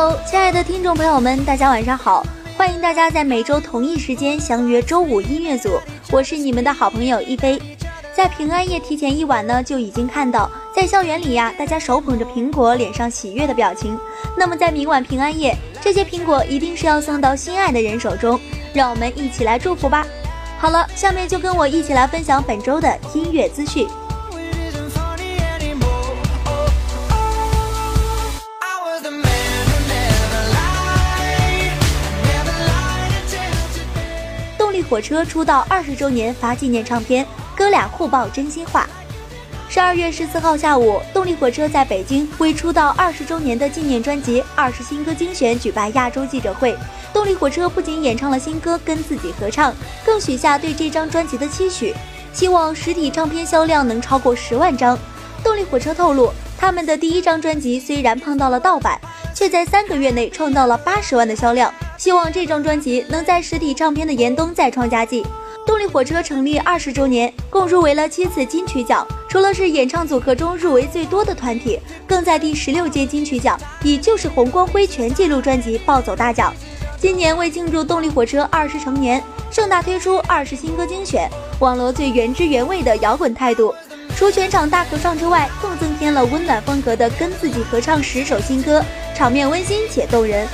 Hello，亲爱的听众朋友们，大家晚上好！欢迎大家在每周同一时间相约周五音乐组，我是你们的好朋友一菲。在平安夜提前一晚呢，就已经看到在校园里呀，大家手捧着苹果，脸上喜悦的表情。那么在明晚平安夜，这些苹果一定是要送到心爱的人手中，让我们一起来祝福吧。好了，下面就跟我一起来分享本周的音乐资讯。火车出道二十周年发纪念唱片，哥俩互爆真心话。十二月十四号下午，动力火车在北京为出道二十周年的纪念专辑《二十新歌精选》举办亚洲记者会。动力火车不仅演唱了新歌，跟自己合唱，更许下对这张专辑的期许，希望实体唱片销量能超过十万张。动力火车透露，他们的第一张专辑虽然碰到了盗版，却在三个月内创造了八十万的销量。希望这张专辑能在实体唱片的严冬再创佳绩。动力火车成立二十周年，共入围了七次金曲奖，除了是演唱组合中入围最多的团体，更在第十六届金曲奖以《就是红光辉》全记录专辑暴走大奖。今年为庆祝动力火车二十成年，盛大推出二十新歌精选，网罗最原汁原味的摇滚态度。除全场大合唱之外，更增添了温暖风格的跟自己合唱十首新歌，场面温馨且动人。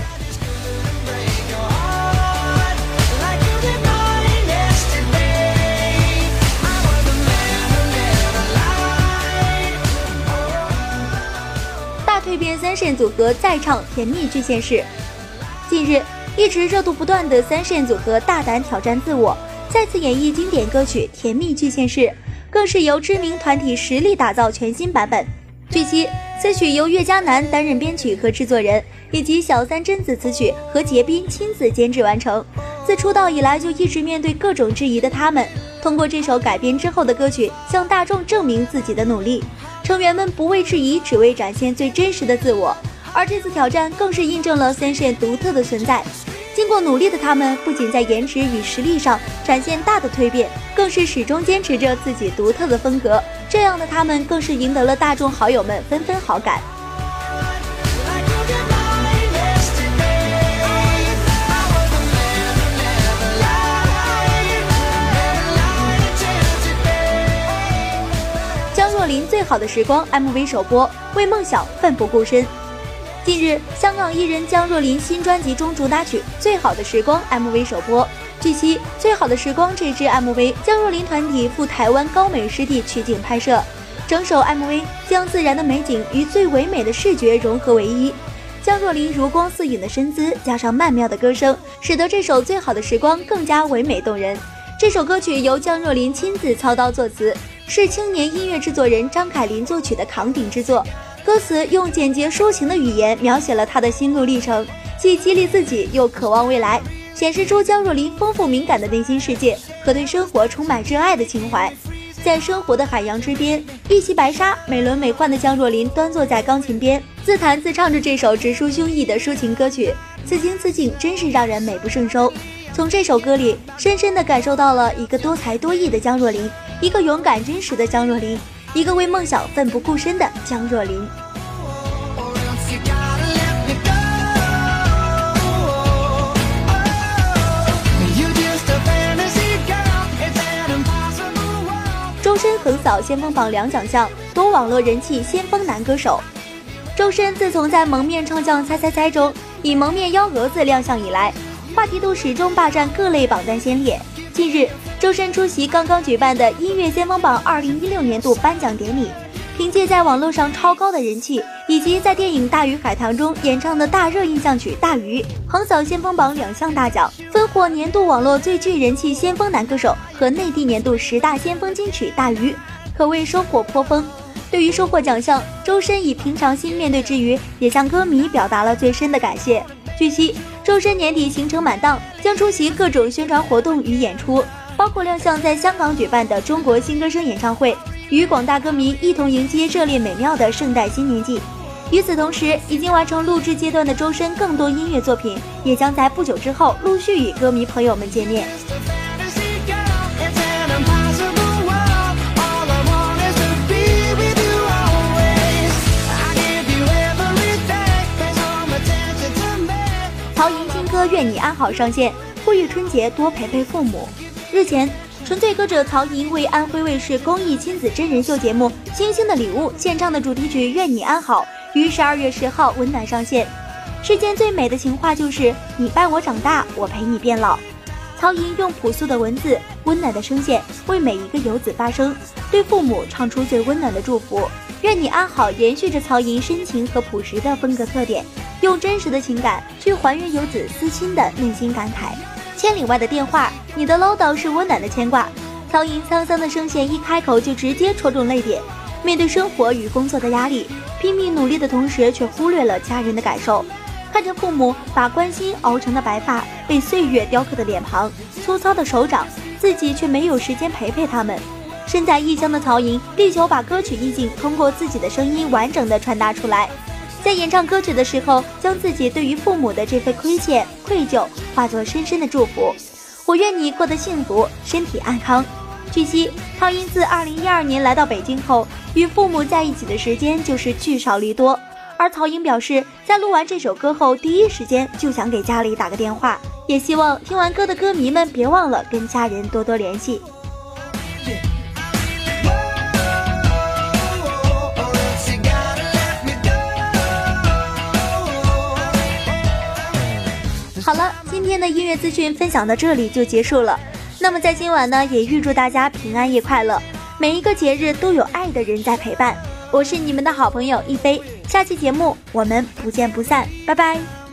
三线组合再唱《甜蜜巨献世》。近日，一直热度不断的三线组合大胆挑战自我，再次演绎经典歌曲《甜蜜巨献世》，更是由知名团体实力打造全新版本。据悉，此曲由岳嘉男担任编曲和制作人，以及小三贞子词曲和杰斌亲自监制完成。自出道以来就一直面对各种质疑的他们，通过这首改编之后的歌曲，向大众证明自己的努力。成员们不畏质疑，只为展现最真实的自我。而这次挑战更是印证了 sanshen 独特的存在。经过努力的他们，不仅在颜值与实力上展现大的蜕变，更是始终坚持着自己独特的风格。这样的他们，更是赢得了大众好友们纷纷好感。林最好的时光 MV 首播，为梦想奋不顾身。近日，香港艺人江若琳新专辑中主打曲《最好的时光》MV 首播。据悉，《最好的时光》这支 MV，江若琳团体赴台湾高美湿地取景拍摄，整首 MV 将自然的美景与最唯美的视觉融合为一。江若琳如光似影的身姿，加上曼妙的歌声，使得这首《最好的时光》更加唯美动人。这首歌曲由江若琳亲自操刀作词。是青年音乐制作人张凯琳作曲的扛鼎之作，歌词用简洁抒情的语言描写了他的心路历程，既激励自己又渴望未来，显示出江若琳丰富敏感的内心世界和对生活充满热爱的情怀。在生活的海洋之边，一袭白纱、美轮美奂的江若琳端坐在钢琴边，自弹自唱着这首直抒胸臆的抒情歌曲，此情此景真是让人美不胜收。从这首歌里，深深地感受到了一个多才多艺的江若琳。一个勇敢真实的江若琳，一个为梦想奋不顾身的江若琳。周深横扫先锋榜两奖项，夺网络人气先锋男歌手。周深自从在《蒙面唱将猜猜猜》中以蒙面幺蛾子亮相以来，话题度始终霸占各类榜单先列。近日。周深出席刚刚举办的音乐先锋榜二零一六年度颁奖典礼，凭借在网络上超高的人气，以及在电影《大鱼海棠》中演唱的大热印象曲《大鱼》，横扫先锋榜两项大奖，分获年度网络最具人气先锋男歌手和内地年度十大先锋金曲《大鱼》，可谓收获颇丰。对于收获奖项，周深以平常心面对之余，也向歌迷表达了最深的感谢。据悉，周深年底行程满档，将出席各种宣传活动与演出。包括亮相在香港举办的中国新歌声演唱会，与广大歌迷一同迎接热烈美妙的圣诞新年季。与此同时，已经完成录制阶段的周深更多音乐作品，也将在不久之后陆续与歌迷朋友们见面。《愿你安好》上线，呼吁春节多陪陪父母。日前，纯粹歌者曹莹为安徽卫视公益亲子真人秀节目《星星的礼物》献唱的主题曲《愿你安好》，于十二月十号温暖上线。世间最美的情话就是你伴我长大，我陪你变老。曹莹用朴素的文字、温暖的声线为每一个游子发声，对父母唱出最温暖的祝福。愿你安好，延续着曹寅深情和朴实的风格特点，用真实的情感去还原游子思亲的内心感慨。千里外的电话，你的唠叨是温暖的牵挂。曹寅沧桑的声线一开口就直接戳中泪点。面对生活与工作的压力，拼命努力的同时，却忽略了家人的感受。看着父母把关心熬成的白发，被岁月雕刻的脸庞，粗糙的手掌，自己却没有时间陪陪他们。身在异乡的曹颖力求把歌曲意境通过自己的声音完整的传达出来，在演唱歌曲的时候，将自己对于父母的这份亏欠、愧疚化作深深的祝福。我愿你过得幸福，身体安康。据悉，曹颖自2012年来到北京后，与父母在一起的时间就是聚少离多。而曹颖表示，在录完这首歌后，第一时间就想给家里打个电话，也希望听完歌的歌迷们别忘了跟家人多多联系。好了，今天的音乐资讯分享到这里就结束了。那么在今晚呢，也预祝大家平安夜快乐，每一个节日都有爱的人在陪伴。我是你们的好朋友一飞。下期节目我们不见不散，拜拜。